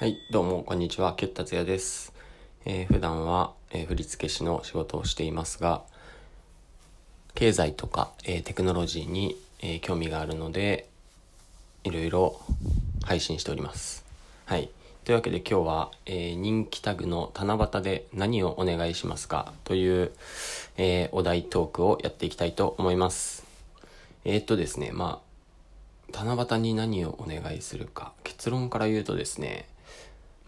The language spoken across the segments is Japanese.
はい、どうも、こんにちは。キュッ達也です。えー普段は、えー振付師の仕事をしていますが、経済とか、えーテクノロジーに、え興味があるので、いろいろ配信しております。はい。というわけで今日は、え人気タグの七夕で何をお願いしますかという、えお題トークをやっていきたいと思います。えっとですね、まあ、七夕に何をお願いするか。結論から言うとですね、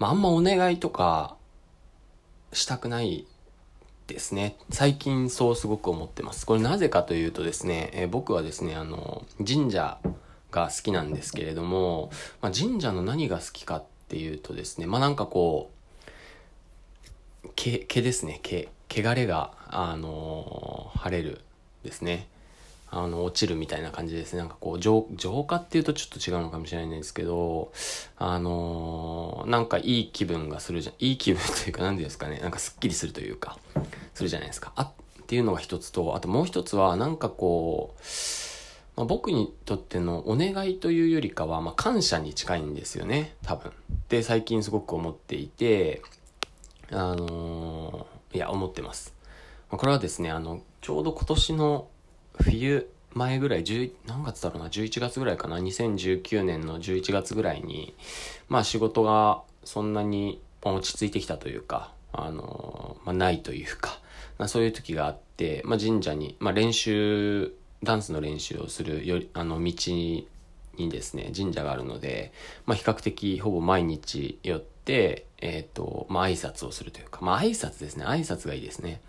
まあ、あんまお願いとかしたくないですね。最近そうすごく思ってます。これなぜかというとですね、えー僕はですね、あの、神社が好きなんですけれども、まあ、神社の何が好きかっていうとですね、まあ、なんかこう、毛、毛ですね、毛。汚れが、あのー晴れるですね。あの、落ちるみたいな感じですね。なんかこう、浄化っていうとちょっと違うのかもしれないんですけど、あのーなんかいい気分がするじゃん、いい気分というか、なんていうんですかね、なんかすっきりするというか、するじゃないですか。あっていうのが一つと、あともう一つは、なんかこう、まあ、僕にとってのお願いというよりかは、まあ、感謝に近いんですよね、多分。で、最近すごく思っていて、あのーいや、思ってます。まあこれはですね、あの、ちょうど今年の冬前ぐらい、10何月だろうな、11月ぐらいかな、2019年の11月ぐらいに、まあ仕事がそんなに落ち着いてきたというか、あのまあないというか、まあそういう時があって、まあ神社に、まあ練習、ダンスの練習をするより、あの道にですね、神社があるので、まあ比較的ほぼ毎日寄って、えっ、と、まあ挨拶をするというか、まあ挨拶ですね、挨拶がいいですね。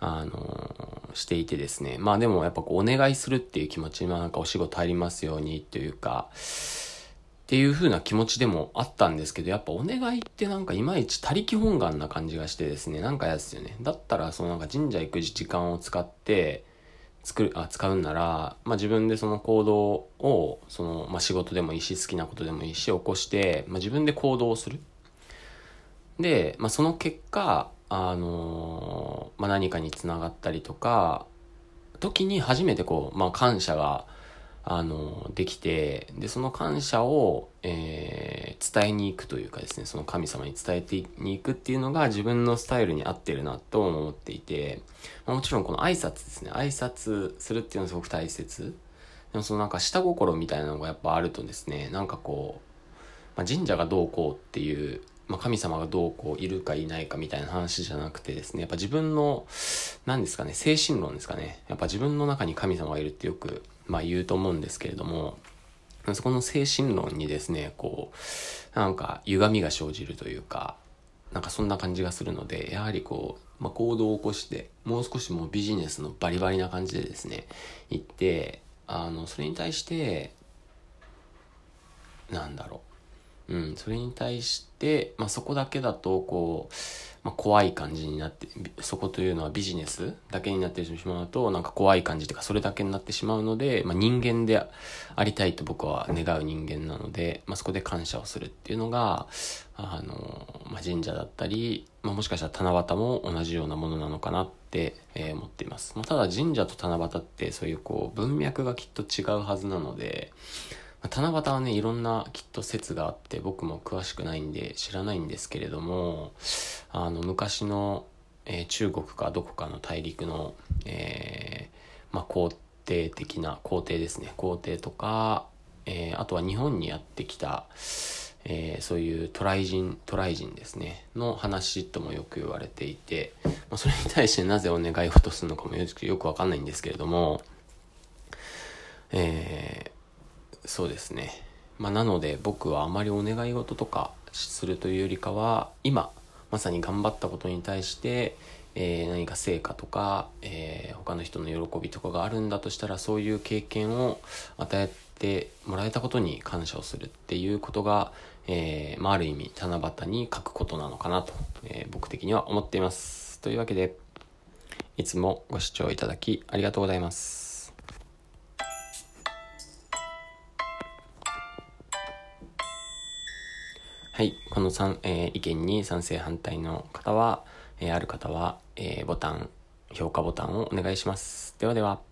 あのしていてですね。まあでもやっぱこうお願いするっていう気持ち、まあなんかお仕事入りますようにというか、っていう風な気持ちでもあったんですけど、やっぱお願いってなんかいまいち他力本願な感じがしてですね、なんか嫌ですよね。だったらそのなんか神社行く時間を使って、作る、あ、使うんなら、まあ自分でその行動を、その、まあ仕事でもいいし、好きなことでもいいし、起こして、まあ自分で行動をする。で、まあ、その結果、あのまあ、何かにつながったりとか、時に初めてこう、まあ、感謝が、あのできて、で、その感謝を、えー伝えに行くというかですね、その神様に伝えてに行くっていうのが自分のスタイルに合ってるなと思っていて、まあ、もちろんこの挨拶ですね、挨拶するっていうのはすごく大切。でもそのなんか下心みたいなのがやっぱあるとですね、なんかこう、まあ、神社がどうこうっていう、まあ、神様がどうこういるかいないかみたいな話じゃなくてですね、やっぱ自分の、何ですかね、精神論ですかね。やっぱ自分の中に神様がいるってよく、まあ言うと思うんですけれども、そこの精神論にですね、こう、なんか歪みが生じるというか、なんかそんな感じがするので、やはりこう、まあ、行動を起こして、もう少しもうビジネスのバリバリな感じでですね、行って、あの、それに対して、なんだろう。うん、それに対して、まあ、そこだけだと、こう、まあ、怖い感じになって、そこというのはビジネスだけになってしまうと、なんか怖い感じというか、それだけになってしまうので、まあ、人間でありたいと僕は願う人間なので、まあ、そこで感謝をするっていうのが、あの、まあ、神社だったり、まあ、もしかしたら七夕も同じようなものなのかなって、えー思っています。まあ、ただ神社と七夕ってそういうこう、文脈がきっと違うはずなので、七夕はね、いろんなきっと説があって、僕も詳しくないんで知らないんですけれども、あの、昔の、えー中国かどこかの大陸の、えーまあ、皇帝的な、皇帝ですね。皇帝とか、えーあとは日本にやってきた、えーそういう渡来人、渡来人ですね、の話ともよく言われていて、まあ、それに対してなぜお願い事するのかもよくわかんないんですけれども、えーそうですね。まあ、なので僕はあまりお願い事とかするというよりかは、今、まさに頑張ったことに対して、えー何か成果とか、えー他の人の喜びとかがあるんだとしたら、そういう経験を与えてもらえたことに感謝をするっていうことが、えーまあ、ある意味、七夕に書くことなのかなと、え僕的には思っています。というわけで、いつもご視聴いただきありがとうございます。はい。この三えー意見に賛成反対の方は、えーある方は、えーボタン、評価ボタンをお願いします。ではでは。